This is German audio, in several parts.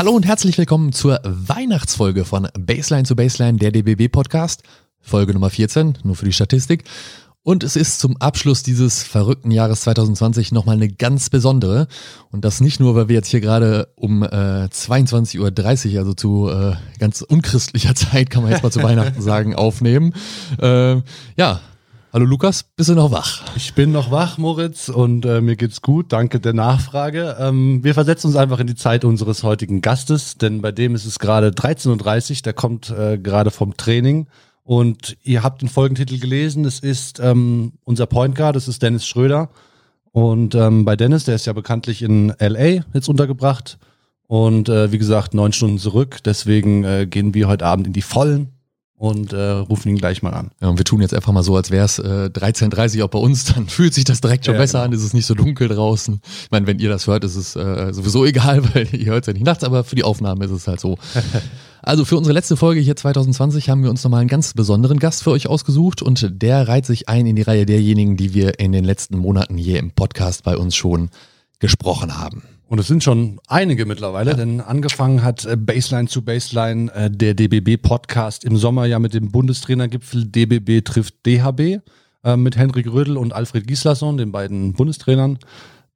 Hallo und herzlich willkommen zur Weihnachtsfolge von Baseline zu Baseline, der DBB Podcast. Folge Nummer 14, nur für die Statistik. Und es ist zum Abschluss dieses verrückten Jahres 2020 nochmal eine ganz besondere. Und das nicht nur, weil wir jetzt hier gerade um äh, 22.30 Uhr, also zu äh, ganz unchristlicher Zeit, kann man jetzt mal zu Weihnachten sagen, aufnehmen. Äh, ja, Hallo Lukas, bist du noch wach? Ich bin noch wach, Moritz, und äh, mir geht's gut. Danke der Nachfrage. Ähm, wir versetzen uns einfach in die Zeit unseres heutigen Gastes, denn bei dem ist es gerade 13.30 Uhr, der kommt äh, gerade vom Training. Und ihr habt den Folgentitel gelesen. Es ist ähm, unser Point Guard, das ist Dennis Schröder. Und ähm, bei Dennis, der ist ja bekanntlich in LA jetzt untergebracht. Und äh, wie gesagt, neun Stunden zurück. Deswegen äh, gehen wir heute Abend in die Vollen und äh, rufen ihn gleich mal an. Ja, und wir tun jetzt einfach mal so, als wäre es äh, 13.30 auch bei uns, dann fühlt sich das direkt schon ja, besser genau. an, ist es nicht so dunkel draußen. Ich meine, wenn ihr das hört, ist es äh, sowieso egal, weil ihr hört es ja nicht nachts, aber für die Aufnahme ist es halt so. also für unsere letzte Folge hier 2020 haben wir uns nochmal einen ganz besonderen Gast für euch ausgesucht und der reiht sich ein in die Reihe derjenigen, die wir in den letzten Monaten hier im Podcast bei uns schon gesprochen haben. Und es sind schon einige mittlerweile, ja. denn angefangen hat äh, Baseline zu Baseline äh, der DBB-Podcast im Sommer ja mit dem Bundestrainergipfel DBB trifft DHB äh, mit Henrik Rödel und Alfred Gislason, den beiden Bundestrainern.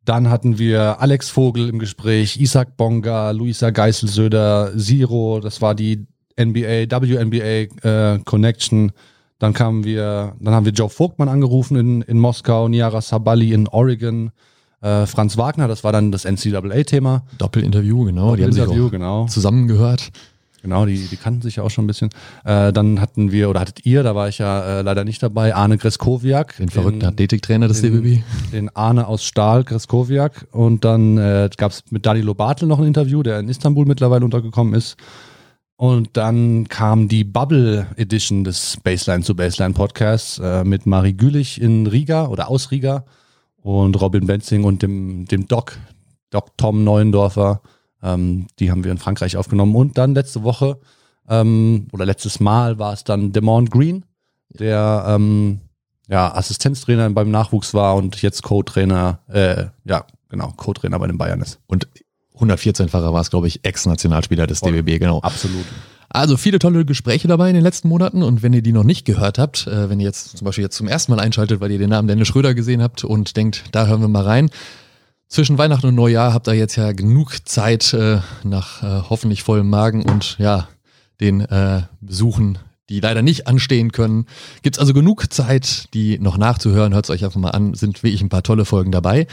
Dann hatten wir Alex Vogel im Gespräch, Isaac Bonga, Luisa Geiselsöder, Zero, das war die NBA, WNBA äh, Connection. Dann kamen wir, dann haben wir Joe Vogtmann angerufen in, in Moskau, Niara Sabali in Oregon, äh, Franz Wagner, das war dann das NCAA-Thema. Doppelinterview, genau. Doppelinterview, genau. Zusammengehört. Genau, die, die kannten sich ja auch schon ein bisschen. Äh, dann hatten wir, oder hattet ihr, da war ich ja äh, leider nicht dabei, Arne Greskowiak. Den verrückten Athletiktrainer des den, DBB. Den Arne aus Stahl, Greskowiak. Und dann äh, gab es mit Danilo Bartel noch ein Interview, der in Istanbul mittlerweile untergekommen ist. Und dann kam die Bubble Edition des Baseline zu Baseline Podcasts äh, mit Marie Gülich in Riga oder aus Riga und Robin Benzing und dem, dem Doc, Doc Tom Neuendorfer. Ähm, die haben wir in Frankreich aufgenommen. Und dann letzte Woche ähm, oder letztes Mal war es dann Demond Green, der ähm, ja, Assistenztrainer beim Nachwuchs war und jetzt Co-Trainer, äh, ja, genau, Co-Trainer bei den Bayern ist. Und 114-facher war es, glaube ich, Ex-Nationalspieler des. DBB, genau. Absolut. Also viele tolle Gespräche dabei in den letzten Monaten und wenn ihr die noch nicht gehört habt, äh, wenn ihr jetzt zum Beispiel jetzt zum ersten Mal einschaltet, weil ihr den Namen Dennis Schröder gesehen habt und denkt, da hören wir mal rein. Zwischen Weihnachten und Neujahr habt ihr jetzt ja genug Zeit äh, nach äh, hoffentlich vollem Magen und ja, den äh, Besuchen, die leider nicht anstehen können. Gibt's also genug Zeit, die noch nachzuhören. Hört es euch einfach mal an, sind wirklich ein paar tolle Folgen dabei.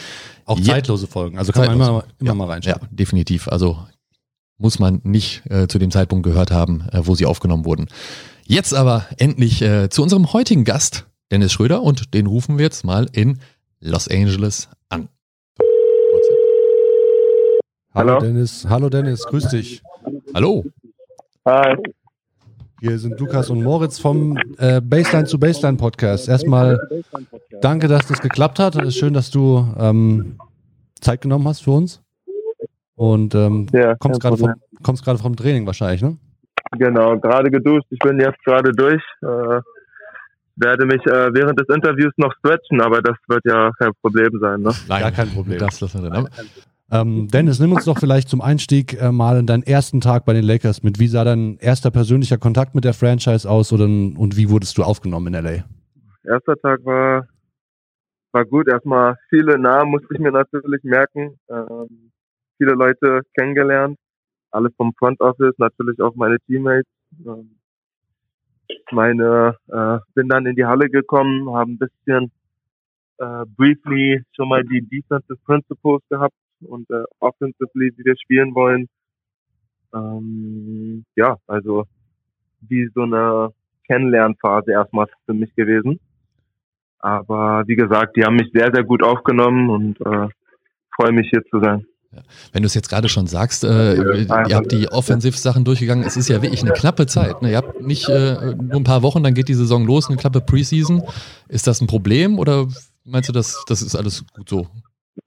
Auch zeitlose Folgen, also kann zeitlose. man immer, immer ja, mal reinschauen. Ja, definitiv. Also muss man nicht äh, zu dem Zeitpunkt gehört haben, äh, wo sie aufgenommen wurden. Jetzt aber endlich äh, zu unserem heutigen Gast, Dennis Schröder, und den rufen wir jetzt mal in Los Angeles an. Hallo Dennis, hallo Dennis, grüß dich. Hallo. Hi. Hier sind Lukas und Moritz vom äh, Baseline zu Baseline Podcast. Erstmal danke, dass das geklappt hat. Es ist schön, dass du ähm, Zeit genommen hast für uns. Und ähm, ja, kommst gerade vom, kommst vom Training wahrscheinlich, ne? Genau, gerade geduscht. Ich bin jetzt gerade durch. Äh, werde mich äh, während des Interviews noch stretchen, aber das wird ja kein Problem sein. Ne? Nein, gar kein Problem. Das lassen wir drin. Ähm, Dennis, nimm uns doch vielleicht zum Einstieg äh, mal in deinen ersten Tag bei den Lakers mit. Wie sah dein erster persönlicher Kontakt mit der Franchise aus oder, und wie wurdest du aufgenommen in LA? Erster Tag war, war gut. Erstmal viele Namen musste ich mir natürlich merken. Ähm, viele Leute kennengelernt, alle vom Front Office, natürlich auch meine Teammates. Ähm, meine, äh, bin dann in die Halle gekommen, habe ein bisschen äh, briefly schon mal die Defensive Principles gehabt und äh, offensively, wie wir spielen wollen. Ähm, ja, also wie so eine Kennenlernphase erstmal für mich gewesen. Aber wie gesagt, die haben mich sehr, sehr gut aufgenommen und äh, freue mich hier zu sein. Wenn du es jetzt gerade schon sagst, äh, ihr habt die Offensiv-Sachen durchgegangen, es ist ja wirklich eine knappe Zeit. Ne? Ihr habt nicht äh, nur ein paar Wochen, dann geht die Saison los, eine knappe Preseason. Ist das ein Problem oder meinst du, das, das ist alles gut so?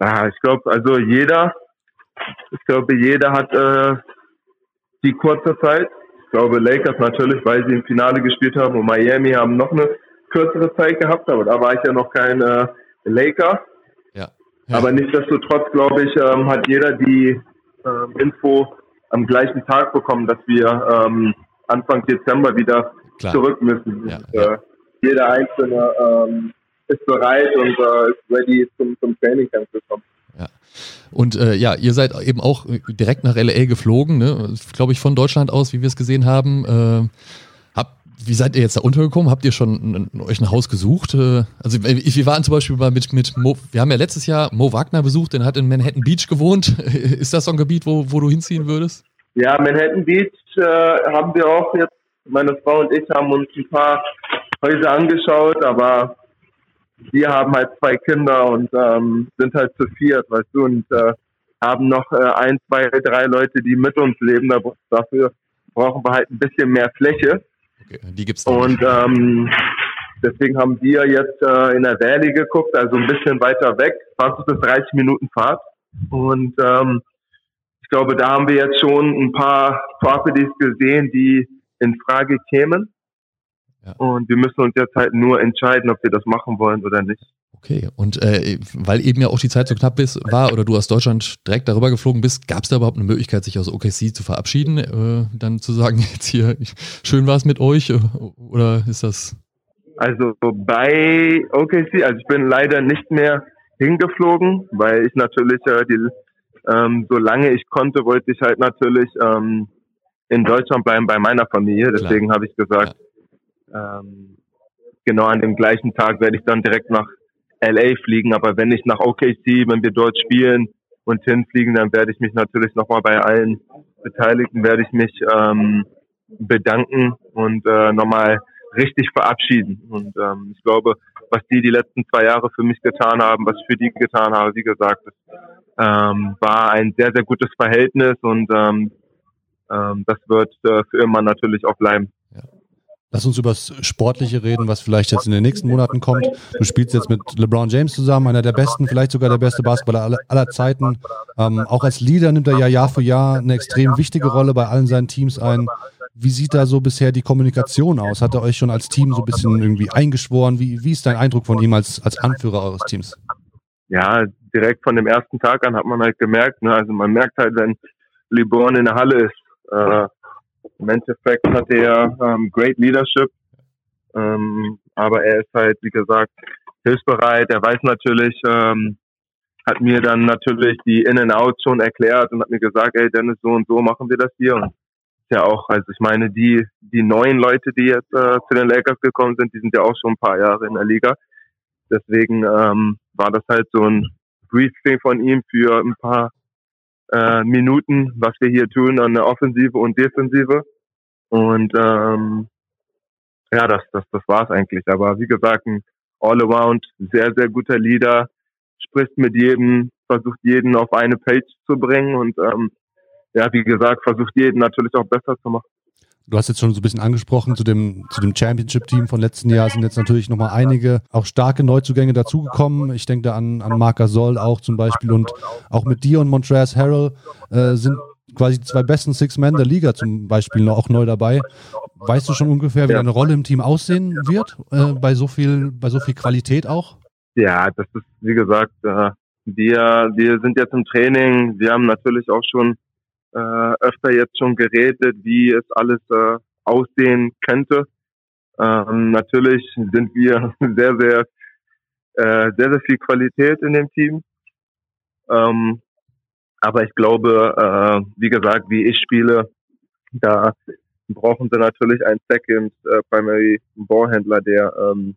Ja, ich glaube, also jeder, ich glaube, jeder hat äh, die kurze Zeit. Ich glaube, Lakers natürlich, weil sie im Finale gespielt haben und Miami haben noch eine kürzere Zeit gehabt, aber da war ich ja noch kein äh, Laker. Aber nichtsdestotrotz, glaube ich, ähm, hat jeder die ähm, Info am gleichen Tag bekommen, dass wir ähm, Anfang Dezember wieder Klar. zurück müssen. Ja, und, ja. Äh, jeder Einzelne ähm, ist bereit und äh, ist ready zum, zum Training Camp zu kommen. Ja. Und äh, ja, ihr seid eben auch direkt nach LA geflogen, ne? glaube ich, von Deutschland aus, wie wir es gesehen haben. Äh, hab, wie seid ihr jetzt da untergekommen? Habt ihr schon ein, euch ein Haus gesucht? Äh, also wir waren zum Beispiel mal mit, mit Mo, wir haben ja letztes Jahr Mo Wagner besucht, der hat in Manhattan Beach gewohnt. Ist das so ein Gebiet, wo, wo du hinziehen würdest? Ja, Manhattan Beach äh, haben wir auch jetzt, meine Frau und ich haben uns ein paar Häuser angeschaut, aber wir haben halt zwei Kinder und ähm, sind halt zu viert, weißt du, und äh, haben noch äh, ein, zwei, drei Leute, die mit uns leben. Dafür brauchen wir halt ein bisschen mehr Fläche. Okay, die gibt's noch. Und ähm, deswegen haben wir jetzt äh, in der Valley geguckt, also ein bisschen weiter weg, 20 bis 30 Minuten Fahrt. Und ähm, ich glaube, da haben wir jetzt schon ein paar Properties gesehen, die in Frage kämen. Ja. Und wir müssen uns jetzt halt nur entscheiden, ob wir das machen wollen oder nicht. Okay, und äh, weil eben ja auch die Zeit so knapp ist, war oder du aus Deutschland direkt darüber geflogen bist, gab es da überhaupt eine Möglichkeit, sich aus OKC zu verabschieden? Äh, dann zu sagen, jetzt hier, schön war es mit euch äh, oder ist das? Also bei OKC, also ich bin leider nicht mehr hingeflogen, weil ich natürlich äh, die, ähm, solange ich konnte, wollte ich halt natürlich ähm, in Deutschland bleiben bei meiner Familie. Deswegen habe ich gesagt, ja. Ähm, genau an dem gleichen Tag werde ich dann direkt nach LA fliegen, aber wenn ich nach OKC, wenn wir dort spielen und hinfliegen, dann werde ich mich natürlich nochmal bei allen Beteiligten, werde ich mich ähm, bedanken und äh, nochmal richtig verabschieden. Und ähm, ich glaube, was die die letzten zwei Jahre für mich getan haben, was ich für die getan habe, wie gesagt, das, ähm, war ein sehr, sehr gutes Verhältnis und ähm, ähm, das wird äh, für immer natürlich auch bleiben. Lass uns über das Sportliche reden, was vielleicht jetzt in den nächsten Monaten kommt. Du spielst jetzt mit LeBron James zusammen, einer der besten, vielleicht sogar der beste Basketballer aller, Zeiten. Ähm, auch als Leader nimmt er ja Jahr für Jahr eine extrem wichtige Rolle bei allen seinen Teams ein. Wie sieht da so bisher die Kommunikation aus? Hat er euch schon als Team so ein bisschen irgendwie eingeschworen? Wie, wie ist dein Eindruck von ihm als, als Anführer eures Teams? Ja, direkt von dem ersten Tag an hat man halt gemerkt, ne? also man merkt halt, wenn LeBron in der Halle ist, äh, im Endeffekt hat er ähm, Great Leadership, ähm, aber er ist halt, wie gesagt, hilfsbereit. Er weiß natürlich, ähm, hat mir dann natürlich die In and Out schon erklärt und hat mir gesagt, ey Dennis, so und so machen wir das hier. Und ja auch, also ich meine, die die neuen Leute, die jetzt äh, zu den Lakers gekommen sind, die sind ja auch schon ein paar Jahre in der Liga. Deswegen ähm, war das halt so ein Briefing von ihm für ein paar äh, Minuten, was wir hier tun an der Offensive und Defensive. Und ähm, ja, das, das, das war's eigentlich. Aber wie gesagt, ein All-Around, sehr, sehr guter Leader, spricht mit jedem, versucht jeden auf eine Page zu bringen und ähm, ja, wie gesagt, versucht jeden natürlich auch besser zu machen. Du hast jetzt schon so ein bisschen angesprochen, zu dem, zu dem Championship-Team von letzten Jahr sind jetzt natürlich nochmal einige auch starke Neuzugänge dazugekommen. Ich denke da an, an Marc Gasol auch zum Beispiel und auch mit dir und Montrezl Harrell äh, sind quasi die zwei besten Six-Men der Liga zum Beispiel noch auch neu dabei. Weißt du schon ungefähr, wie deine Rolle im Team aussehen wird, äh, bei so viel, bei so viel Qualität auch? Ja, das ist, wie gesagt, äh, wir, wir sind jetzt im Training. Wir haben natürlich auch schon äh, öfter jetzt schon geredet, wie es alles äh, aussehen könnte. Ähm, natürlich sind wir sehr, sehr, äh, sehr, sehr viel Qualität in dem Team. Ähm, aber ich glaube, äh, wie gesagt, wie ich spiele, da brauchen sie natürlich einen Second äh, Primary Ballhändler, der, ähm,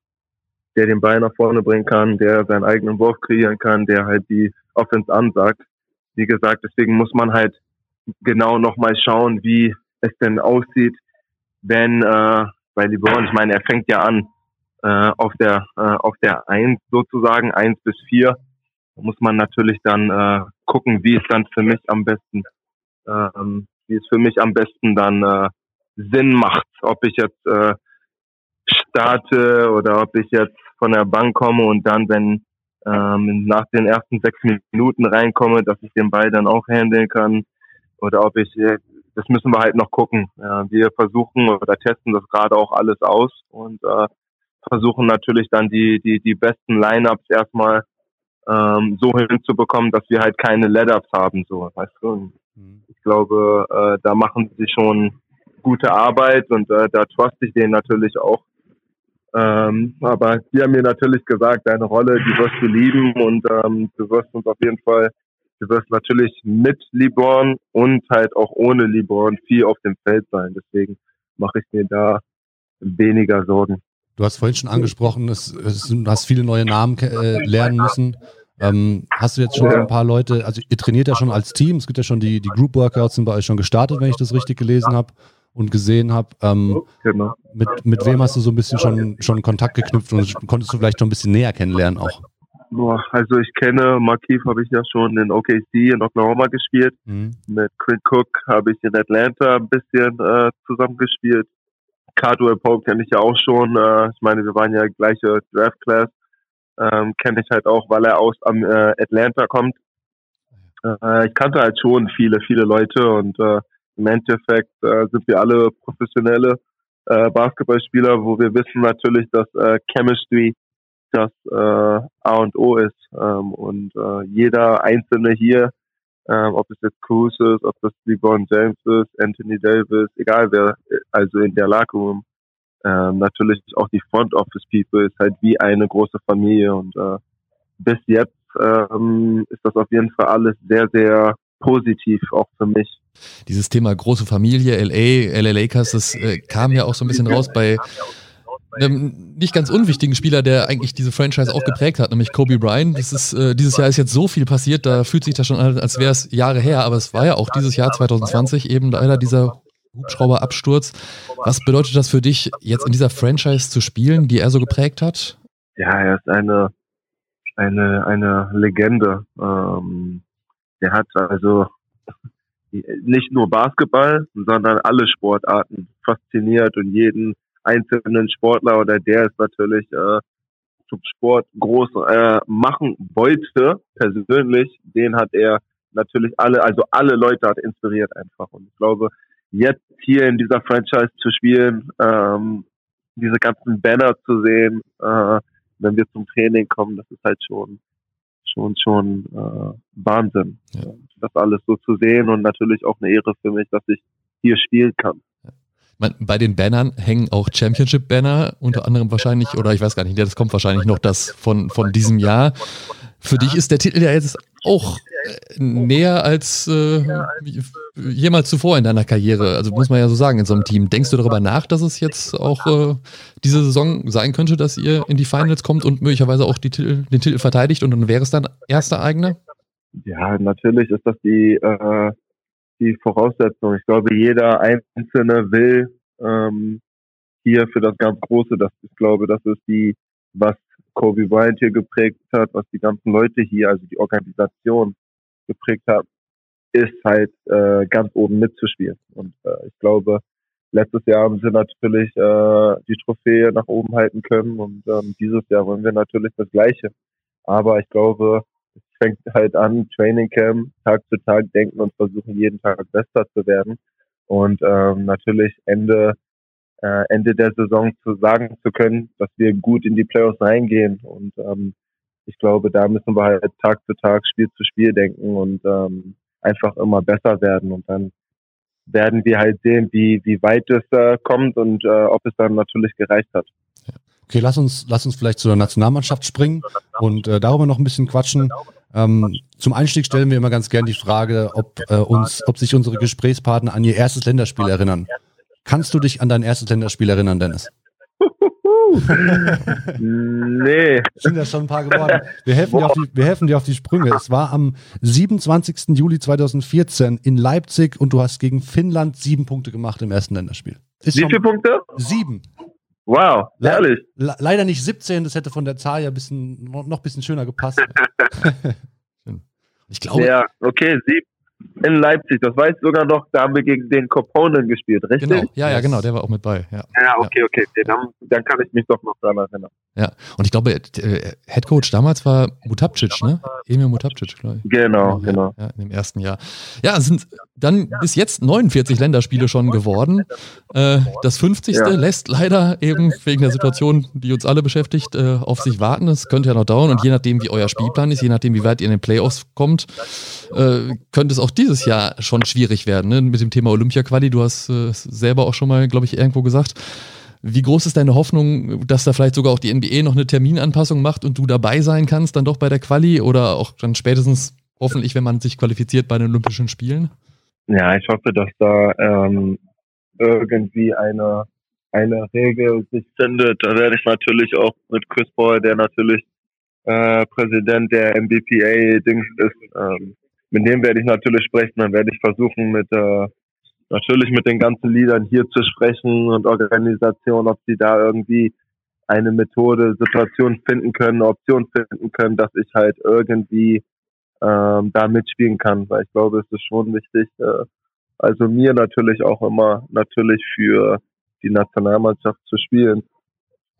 der den Ball nach vorne bringen kann, der seinen eigenen Wurf kreieren kann, der halt die Offense ansagt. Wie gesagt, deswegen muss man halt genau nochmal schauen, wie es denn aussieht, wenn äh, bei LeBron, ich meine, er fängt ja an äh, auf der äh, auf der eins sozusagen eins bis vier. Da muss man natürlich dann äh, gucken, wie es dann für mich am besten ähm, wie es für mich am besten dann äh, Sinn macht, ob ich jetzt äh, starte oder ob ich jetzt von der Bank komme und dann, wenn ähm, nach den ersten sechs Minuten reinkomme, dass ich den Ball dann auch handeln kann oder ob ich, äh, das müssen wir halt noch gucken. wir versuchen oder testen das gerade auch alles aus und äh, versuchen natürlich dann die, die, die besten Lineups erstmal ähm, so hinzubekommen, dass wir halt keine Let-Ups haben, so, weißt du. Mhm. Ich glaube, äh, da machen sie schon gute Arbeit und äh, da trust ich denen natürlich auch. Ähm, aber die haben mir natürlich gesagt, deine Rolle, die wirst du lieben und ähm, du wirst uns auf jeden Fall, du wirst natürlich mit LeBron und halt auch ohne LeBron viel auf dem Feld sein. Deswegen mache ich mir da weniger Sorgen. Du hast vorhin schon angesprochen, es, es, du hast viele neue Namen äh, lernen müssen. Ähm, hast du jetzt schon ja. ein paar Leute, also ihr trainiert ja schon als Team, es gibt ja schon die, die Group Workouts sind bei euch schon gestartet, wenn ich das richtig gelesen habe und gesehen habe. Ähm, genau. mit, mit wem hast du so ein bisschen schon, schon Kontakt geknüpft und konntest du vielleicht schon ein bisschen näher kennenlernen auch? Boah, also ich kenne Markeith habe ich ja schon in OKC in Oklahoma gespielt. Mhm. Mit Quinn Cook habe ich in Atlanta ein bisschen äh, zusammengespielt. Cardwell Pope kenne ich ja auch schon. Äh, ich meine, wir waren ja gleiche Draft Class. Ähm, kenne ich halt auch, weil er aus am, äh, Atlanta kommt. Äh, ich kannte halt schon viele, viele Leute und äh, im Endeffekt äh, sind wir alle professionelle äh, Basketballspieler, wo wir wissen natürlich, dass äh, Chemistry das äh, A und O ist. Ähm, und äh, jeder Einzelne hier ähm, ob es jetzt Cruz ist, ob das LeBron James ist, Anthony Davis, egal wer, also in der Room. Ähm, natürlich auch die Front Office People ist halt wie eine große Familie und äh, bis jetzt ähm, ist das auf jeden Fall alles sehr, sehr positiv, auch für mich. Dieses Thema große Familie, LA, LA Lakers, das äh, kam ja auch so ein bisschen raus bei einem nicht ganz unwichtigen Spieler, der eigentlich diese Franchise auch geprägt hat, nämlich Kobe Bryant. Das ist, äh, dieses Jahr ist jetzt so viel passiert, da fühlt sich das schon an, als wäre es Jahre her, aber es war ja auch dieses Jahr 2020 eben leider dieser Hubschrauberabsturz. Was bedeutet das für dich, jetzt in dieser Franchise zu spielen, die er so geprägt hat? Ja, er ist eine, eine, eine Legende. Ähm, der hat also nicht nur Basketball, sondern alle Sportarten fasziniert und jeden einzelnen Sportler oder der es natürlich äh, zum Sport groß äh, machen wollte, persönlich, den hat er natürlich alle, also alle Leute hat inspiriert einfach. Und ich glaube, jetzt hier in dieser Franchise zu spielen, ähm, diese ganzen Banner zu sehen, äh, wenn wir zum Training kommen, das ist halt schon schon schon äh, Wahnsinn, ja. das alles so zu sehen und natürlich auch eine Ehre für mich, dass ich hier spielen kann bei den Bannern hängen auch Championship-Banner, unter anderem wahrscheinlich, oder ich weiß gar nicht, das kommt wahrscheinlich noch das von, von diesem Jahr. Für dich ist der Titel ja jetzt auch äh, näher als äh, jemals zuvor in deiner Karriere. Also muss man ja so sagen in so einem Team. Denkst du darüber nach, dass es jetzt auch äh, diese Saison sein könnte, dass ihr in die Finals kommt und möglicherweise auch Titel, den Titel verteidigt und dann wäre es dann erster eigener? Ja, natürlich ist das die äh, die Voraussetzung. Ich glaube, jeder Einzelne will ähm, hier für das ganz Große. Das ich glaube, das ist die, was Kobe Bryant hier geprägt hat, was die ganzen Leute hier, also die Organisation geprägt hat, ist halt äh, ganz oben mitzuspielen. Und äh, ich glaube, letztes Jahr haben sie natürlich äh, die Trophäe nach oben halten können und ähm, dieses Jahr wollen wir natürlich das Gleiche. Aber ich glaube, fängt halt an, Training Camp, Tag zu Tag denken und versuchen jeden Tag besser zu werden. Und ähm, natürlich Ende, äh, Ende der Saison zu sagen zu können, dass wir gut in die Playoffs reingehen. Und ähm, ich glaube, da müssen wir halt Tag zu Tag, Spiel zu Spiel denken und ähm, einfach immer besser werden. Und dann werden wir halt sehen, wie, wie weit es äh, kommt und äh, ob es dann natürlich gereicht hat. Okay, lass uns, lass uns vielleicht zur Nationalmannschaft springen und äh, darüber noch ein bisschen quatschen. Ähm, zum Einstieg stellen wir immer ganz gern die Frage, ob, äh, uns, ob sich unsere Gesprächspartner an ihr erstes Länderspiel erinnern. Kannst du dich an dein erstes Länderspiel erinnern, Dennis? nee. Sind ja schon ein paar geworden. Wir helfen, dir auf die, wir helfen dir auf die Sprünge. Es war am 27. Juli 2014 in Leipzig und du hast gegen Finnland sieben Punkte gemacht im ersten Länderspiel. Ist Wie viele Punkte? Sieben. Wow, herrlich. Le leider nicht 17, das hätte von der Zahl ja bisschen, noch ein bisschen schöner gepasst. ich glaube. Ja, okay, sieben in Leipzig, das weiß sogar noch, da haben wir gegen den Koponen gespielt, richtig? Genau, ja, ja, genau, der war auch mit bei. Ja, ja okay, okay, dann, dann kann ich mich doch noch daran erinnern. Ja, und ich glaube, äh, Headcoach damals war Mutapcic, ne? Emil Mutapcic, glaube ich. Genau, genau. Ja, in dem ersten Jahr. Ja, es sind dann bis jetzt 49 Länderspiele schon geworden. Äh, das 50. Ja. lässt leider eben wegen der Situation, die uns alle beschäftigt, äh, auf sich warten. Es könnte ja noch dauern und je nachdem, wie euer Spielplan ist, je nachdem, wie weit ihr in den Playoffs kommt, äh, könnte es auch dieses Jahr schon schwierig werden. Ne? Mit dem Thema Olympia-Quali, du hast äh, selber auch schon mal, glaube ich, irgendwo gesagt. Wie groß ist deine Hoffnung, dass da vielleicht sogar auch die NBA noch eine Terminanpassung macht und du dabei sein kannst, dann doch bei der Quali oder auch dann spätestens hoffentlich, wenn man sich qualifiziert bei den Olympischen Spielen? Ja, ich hoffe, dass da ähm, irgendwie eine, eine Regel sich findet. Da werde ich natürlich auch mit Chris Paul, der natürlich äh, Präsident der MBPA-Dings ist, ähm, mit dem werde ich natürlich sprechen. Dann werde ich versuchen, mit äh, natürlich mit den ganzen Liedern hier zu sprechen und Organisationen, ob sie da irgendwie eine Methode, Situation finden können, eine Option finden können, dass ich halt irgendwie ähm, da mitspielen kann, weil ich glaube, es ist schon wichtig. Äh, also mir natürlich auch immer natürlich für die Nationalmannschaft zu spielen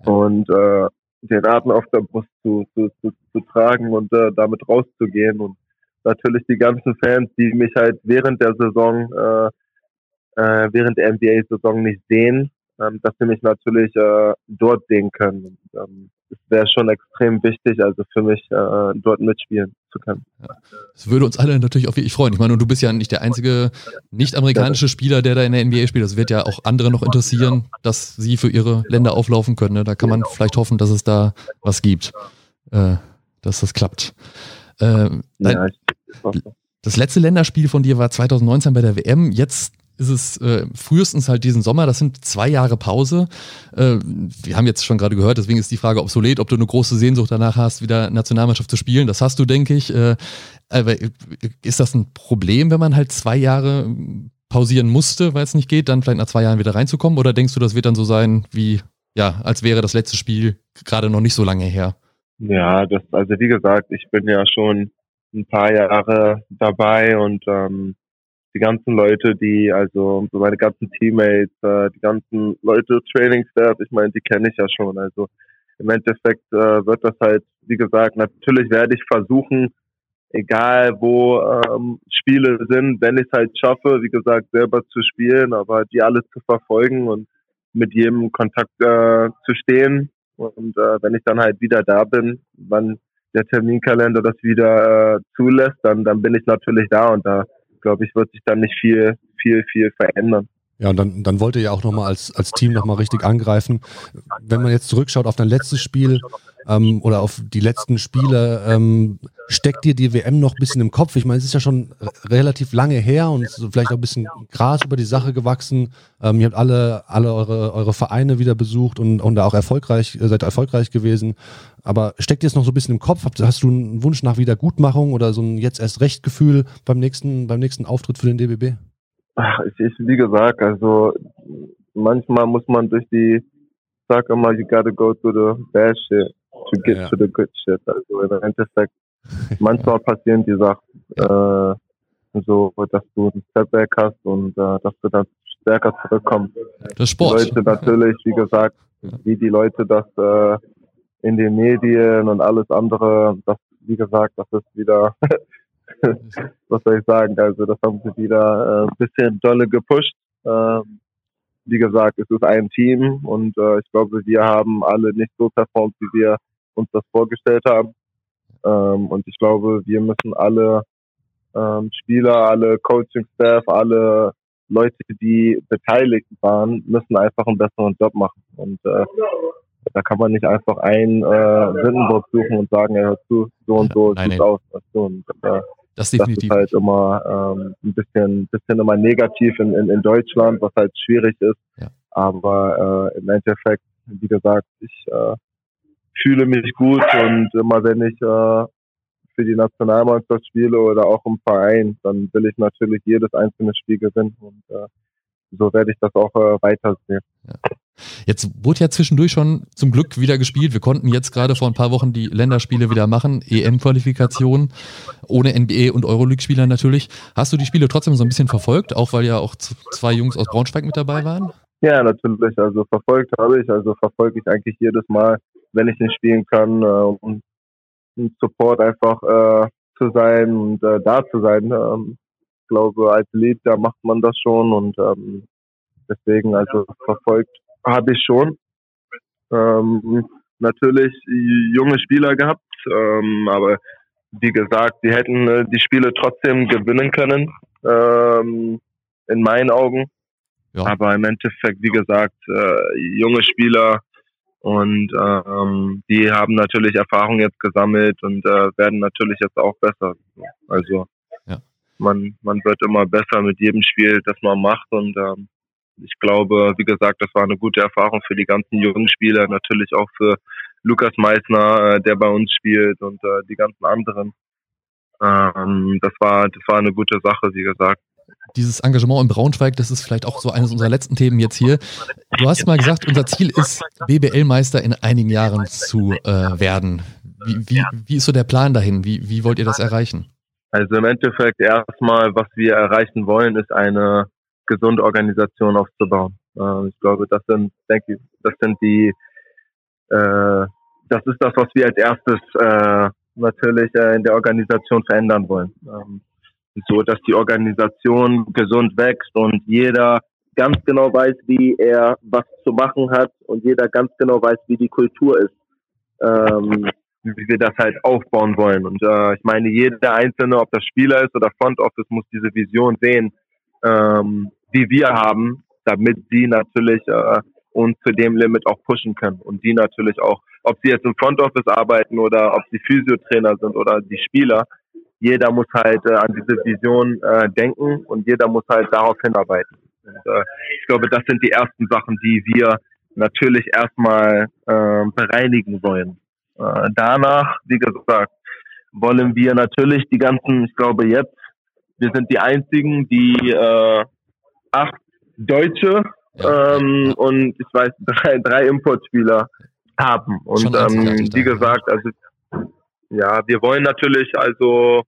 und äh, den Atem auf der Brust zu, zu, zu, zu tragen und äh, damit rauszugehen und natürlich die ganzen Fans, die mich halt während der Saison äh, äh, während der NBA-Saison nicht sehen, ähm, dass sie mich natürlich äh, dort sehen können. Und, ähm, wäre schon extrem wichtig, also für mich äh, dort mitspielen zu können. Das würde uns alle natürlich auch wirklich freuen. Ich meine, und du bist ja nicht der einzige nicht-amerikanische Spieler, der da in der NBA spielt. Das wird ja auch andere noch interessieren, dass sie für ihre Länder auflaufen können. Ne? Da kann man vielleicht hoffen, dass es da was gibt, äh, dass das klappt. Äh, dein, das letzte Länderspiel von dir war 2019 bei der WM. Jetzt ist es äh, frühestens halt diesen Sommer. Das sind zwei Jahre Pause. Äh, wir haben jetzt schon gerade gehört, deswegen ist die Frage obsolet, ob du eine große Sehnsucht danach hast, wieder Nationalmannschaft zu spielen. Das hast du, denke ich. Äh, aber ist das ein Problem, wenn man halt zwei Jahre pausieren musste, weil es nicht geht, dann vielleicht nach zwei Jahren wieder reinzukommen? Oder denkst du, das wird dann so sein, wie, ja, als wäre das letzte Spiel gerade noch nicht so lange her? Ja, das, also wie gesagt, ich bin ja schon ein paar Jahre dabei und ähm, die ganzen Leute, die, also so meine ganzen Teammates, äh, die ganzen Leute, Training Staff, ich meine, die kenne ich ja schon. Also im Endeffekt äh, wird das halt, wie gesagt, natürlich werde ich versuchen, egal wo ähm, Spiele sind, wenn ich es halt schaffe, wie gesagt, selber zu spielen, aber die alle zu verfolgen und mit jedem Kontakt äh, zu stehen. Und äh, wenn ich dann halt wieder da bin, wann der Terminkalender das wieder äh, zulässt, dann, dann bin ich natürlich da und da glaube ich, wird sich dann nicht viel, viel, viel verändern. Ja, und dann, dann wollt ihr ja auch nochmal als, als Team nochmal richtig angreifen. Wenn man jetzt zurückschaut auf dein letztes Spiel ähm, oder auf die letzten Spiele, ähm, steckt dir die WM noch ein bisschen im Kopf? Ich meine, es ist ja schon relativ lange her und vielleicht auch ein bisschen Gras über die Sache gewachsen. Ähm, ihr habt alle, alle eure, eure Vereine wieder besucht und, und da auch erfolgreich, seid erfolgreich gewesen. Aber steckt dir es noch so ein bisschen im Kopf? Hast du einen Wunsch nach Wiedergutmachung oder so ein jetzt erst recht Gefühl beim nächsten, beim nächsten Auftritt für den DBB? Ach, ich, ich, wie gesagt, also manchmal muss man durch die, sag immer, you gotta go to the bad shit to get ja. to the good shit. Also im Endeffekt, manchmal passieren die Sachen, äh, so, dass du ein Stepback hast und äh, dass du dann stärker zurückkommst. Das Sport. Die Leute natürlich, wie gesagt, wie die Leute das äh, in den Medien und alles andere, das, wie gesagt, das ist wieder was soll ich sagen? Also das haben sie wieder äh, ein bisschen dolle gepusht. Ähm, wie gesagt, es ist ein Team und äh, ich glaube, wir haben alle nicht so performt, wie wir uns das vorgestellt haben. Ähm, und ich glaube, wir müssen alle ähm, Spieler, alle Coaching-Staff, alle Leute, die beteiligt waren, müssen einfach einen besseren Job machen. Und äh, da kann man nicht einfach ein äh, Sündenbock suchen und sagen, ja, hör zu, so und so sieht aus. Und, äh, das, definitiv. das ist halt immer ähm, ein bisschen, bisschen immer negativ in, in, in Deutschland, was halt schwierig ist. Ja. Aber äh, im Endeffekt, wie gesagt, ich äh, fühle mich gut und immer wenn ich äh, für die Nationalmannschaft spiele oder auch im Verein, dann will ich natürlich jedes einzelne Spiel gewinnen und äh, so werde ich das auch äh, weitersehen. Ja. Jetzt wurde ja zwischendurch schon zum Glück wieder gespielt. Wir konnten jetzt gerade vor ein paar Wochen die Länderspiele wieder machen, EM-Qualifikation, ohne NBA und Euroleague-Spieler natürlich. Hast du die Spiele trotzdem so ein bisschen verfolgt, auch weil ja auch zwei Jungs aus Braunschweig mit dabei waren? Ja, natürlich. Also verfolgt habe ich, also verfolge ich eigentlich jedes Mal, wenn ich nicht spielen kann, äh, um, um Support einfach äh, zu sein und äh, da zu sein. Ähm, ich glaube, als Lead, da macht man das schon und ähm, deswegen, also verfolgt habe ich schon. Ähm, natürlich junge Spieler gehabt, ähm, aber wie gesagt, die hätten äh, die Spiele trotzdem gewinnen können, ähm, in meinen Augen. Ja. Aber im Endeffekt, wie gesagt, äh, junge Spieler und ähm, die haben natürlich Erfahrung jetzt gesammelt und äh, werden natürlich jetzt auch besser. Also ja. man, man wird immer besser mit jedem Spiel, das man macht und ähm, ich glaube, wie gesagt, das war eine gute Erfahrung für die ganzen jungen Spieler, natürlich auch für Lukas Meissner, äh, der bei uns spielt und äh, die ganzen anderen. Ähm, das war, das war eine gute Sache, wie gesagt. Dieses Engagement in Braunschweig, das ist vielleicht auch so eines unserer letzten Themen jetzt hier. Du hast mal gesagt, unser Ziel ist, BBL-Meister in einigen Jahren zu äh, werden. Wie, wie, wie ist so der Plan dahin? Wie, wie wollt ihr das erreichen? Also im Endeffekt erstmal, was wir erreichen wollen, ist eine gesunde Organisation aufzubauen. Äh, ich glaube, das sind, denke ich, das sind die, äh, das ist das, was wir als erstes äh, natürlich äh, in der Organisation verändern wollen. Ähm, so, dass die Organisation gesund wächst und jeder ganz genau weiß, wie er was zu machen hat und jeder ganz genau weiß, wie die Kultur ist, ähm, wie wir das halt aufbauen wollen. Und äh, ich meine, jeder Einzelne, ob das Spieler ist oder Front Office, muss diese Vision sehen, ähm, die wir haben, damit sie natürlich äh, uns zu dem Limit auch pushen können und die natürlich auch, ob sie jetzt im Front Office arbeiten oder ob sie Physiotrainer sind oder die Spieler, jeder muss halt äh, an diese Vision äh, denken und jeder muss halt darauf hinarbeiten. Und, äh, ich glaube, das sind die ersten Sachen, die wir natürlich erstmal äh, bereinigen wollen. Äh, danach, wie gesagt, wollen wir natürlich die ganzen, ich glaube jetzt, wir sind die einzigen, die äh, acht Deutsche ähm, und ich weiß drei, drei Importspieler haben. Und ähm, wie gesagt, also ja, wir wollen natürlich also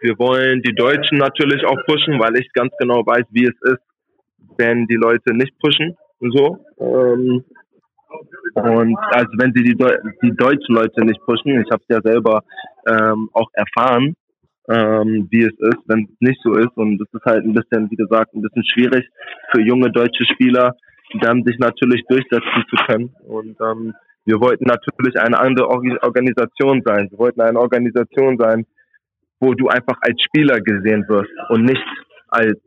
wir wollen die Deutschen natürlich auch pushen, weil ich ganz genau weiß, wie es ist, wenn die Leute nicht pushen und so. Ähm, und also wenn sie die, Deu die deutschen Leute nicht pushen, ich habe es ja selber ähm, auch erfahren, ähm, wie es ist, wenn es nicht so ist. Und es ist halt ein bisschen, wie gesagt, ein bisschen schwierig für junge deutsche Spieler, dann sich natürlich durchsetzen zu können. Und ähm, wir wollten natürlich eine andere Organisation sein. Wir wollten eine Organisation sein, wo du einfach als Spieler gesehen wirst und nicht als,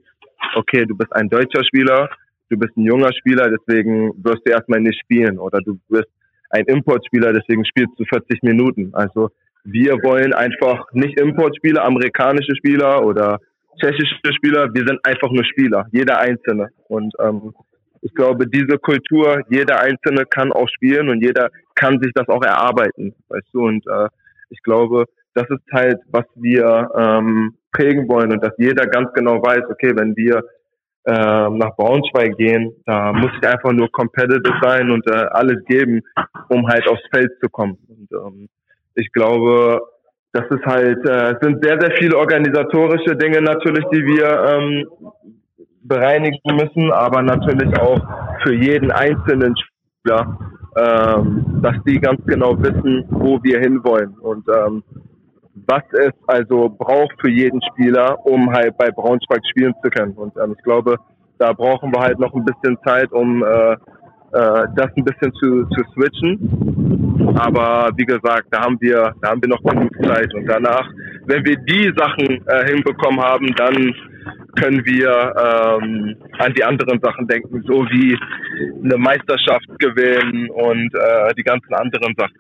okay, du bist ein deutscher Spieler, du bist ein junger Spieler, deswegen wirst du erstmal nicht spielen oder du bist ein Importspieler, deswegen spielst du 40 Minuten. Also wir wollen einfach nicht Importspieler, amerikanische Spieler oder tschechische Spieler, wir sind einfach nur Spieler, jeder Einzelne. Und ähm, ich glaube, diese Kultur, jeder Einzelne kann auch spielen und jeder kann sich das auch erarbeiten, weißt du. Und äh, ich glaube, das ist halt, was wir ähm, prägen wollen und dass jeder ganz genau weiß, okay, wenn wir äh, nach Braunschweig gehen, da muss ich einfach nur competitive sein und äh, alles geben, um halt aufs Feld zu kommen. Und ähm, ich glaube, das ist halt, äh, sind sehr, sehr viele organisatorische Dinge natürlich, die wir ähm, bereinigen müssen, aber natürlich auch für jeden einzelnen Spieler, ähm, dass die ganz genau wissen, wo wir hinwollen und ähm, was es also braucht für jeden Spieler, um halt bei Braunschweig spielen zu können. Und ähm, ich glaube, da brauchen wir halt noch ein bisschen Zeit, um äh, äh, das ein bisschen zu, zu switchen. Aber wie gesagt, da haben wir, da haben wir noch genug Zeit. Und danach, wenn wir die Sachen äh, hinbekommen haben, dann können wir ähm, an die anderen Sachen denken, so wie eine Meisterschaft gewinnen und äh, die ganzen anderen Sachen.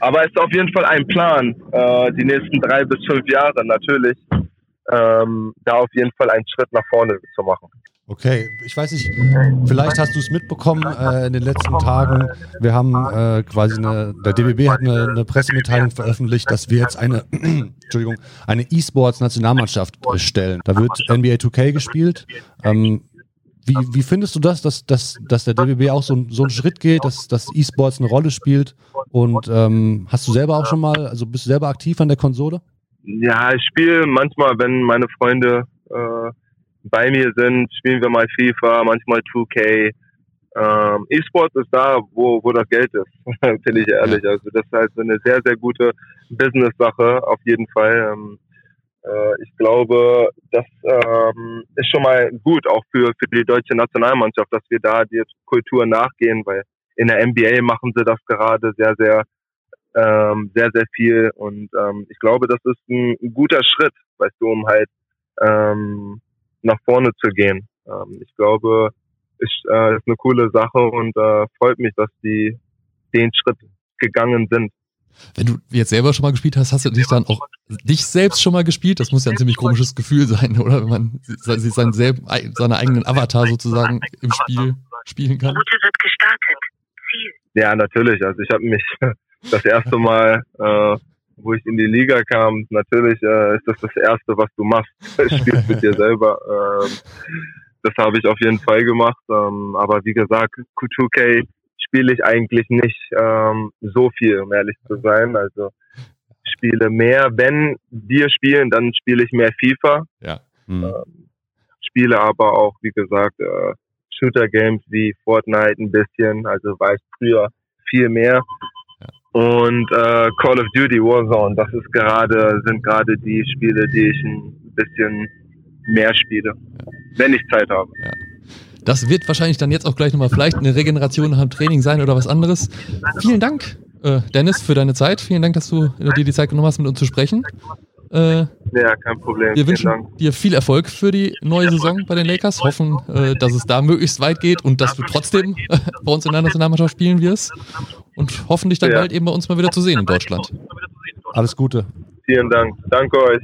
Aber es ist auf jeden Fall ein Plan, äh, die nächsten drei bis fünf Jahre natürlich, ähm, da auf jeden Fall einen Schritt nach vorne zu machen. Okay, ich weiß nicht, vielleicht hast du es mitbekommen äh, in den letzten Tagen. Wir haben äh, quasi eine, der DBB hat eine, eine, Pressemitteilung veröffentlicht, dass wir jetzt eine, Entschuldigung, eine E-Sports-Nationalmannschaft stellen. Da wird NBA 2K gespielt. Ähm, wie, wie findest du das, dass, dass, dass der DBB auch so, so einen Schritt geht, dass, dass E-Sports eine Rolle spielt? Und ähm, hast du selber auch schon mal, also bist du selber aktiv an der Konsole? Ja, ich spiele manchmal, wenn meine Freunde äh, bei mir sind, spielen wir mal FIFA, manchmal 2K. ähm, E-Sport ist da, wo, wo das Geld ist, finde ich ehrlich. Also das ist halt so eine sehr, sehr gute Business-Sache auf jeden Fall. Ähm, äh, ich glaube, das ähm, ist schon mal gut, auch für, für die deutsche Nationalmannschaft, dass wir da die Kultur nachgehen, weil in der NBA machen sie das gerade sehr, sehr, ähm, sehr, sehr viel. Und ähm, ich glaube, das ist ein, ein guter Schritt, weißt du, um halt ähm, nach vorne zu gehen. Ähm, ich glaube, ist, äh, ist eine coole Sache und äh, freut mich, dass die den Schritt gegangen sind. Wenn du jetzt selber schon mal gespielt hast, hast du dich dann auch dich selbst schon mal gespielt? Das muss ja ein ziemlich komisches Gefühl sein, oder? Wenn man sich seinen, seinen eigenen Avatar sozusagen im Spiel spielen kann. Route wird gestartet. Ziel. Ja, natürlich. Also ich habe mich das erste Mal, äh, wo ich in die Liga kam, natürlich äh, ist das das Erste, was du machst. Spielst mit dir selber. Ähm, das habe ich auf jeden Fall gemacht. Ähm, aber wie gesagt, Q2K spiele ich eigentlich nicht ähm, so viel, um ehrlich zu sein. Also spiele mehr, wenn wir spielen, dann spiele ich mehr FIFA. Ja. Mhm. Ähm, spiele aber auch, wie gesagt, äh, Shooter-Games wie Fortnite ein bisschen, also war ich früher viel mehr. Und äh, Call of Duty Warzone, das ist gerade, sind gerade die Spiele, die ich ein bisschen mehr spiele, ja. wenn ich Zeit habe. Ja. Das wird wahrscheinlich dann jetzt auch gleich nochmal vielleicht eine Regeneration nach dem Training sein oder was anderes. Vielen Dank, äh, Dennis, für deine Zeit. Vielen Dank, dass du dir die Zeit genommen hast, mit uns zu sprechen. Äh, ja, kein Problem. Wir wünschen dir viel Erfolg für die neue Saison bei den Lakers. Hoffen, äh, dass es da möglichst weit geht und dass du trotzdem äh, bei uns in der Nationalmannschaft spielen wirst. Und hoffen dich dann ja. bald eben bei uns mal wieder zu sehen in Deutschland. Alles Gute. Vielen Dank. Danke euch.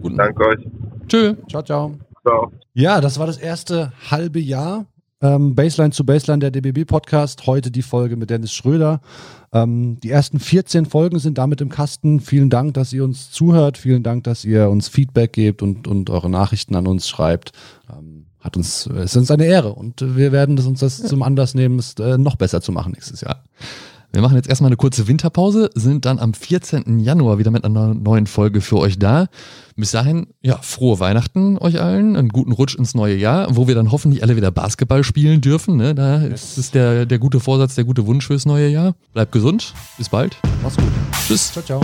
Guten. Danke euch. Tschö. Ciao, ciao. Ciao. Ja, das war das erste halbe Jahr. Ähm, Baseline zu Baseline der DBB Podcast. Heute die Folge mit Dennis Schröder. Ähm, die ersten 14 Folgen sind damit im Kasten. Vielen Dank, dass ihr uns zuhört. Vielen Dank, dass ihr uns Feedback gebt und, und eure Nachrichten an uns schreibt. Ähm, hat uns, es ist uns eine Ehre und wir werden uns das zum Anlass nehmen, es äh, noch besser zu machen nächstes Jahr. Wir machen jetzt erstmal eine kurze Winterpause, sind dann am 14. Januar wieder mit einer neuen Folge für euch da. Bis dahin, ja, frohe Weihnachten euch allen, einen guten Rutsch ins neue Jahr, wo wir dann hoffentlich alle wieder Basketball spielen dürfen. Ne? Da ist der, der gute Vorsatz, der gute Wunsch fürs neue Jahr. Bleibt gesund, bis bald. Mach's gut. Tschüss. Ciao, ciao.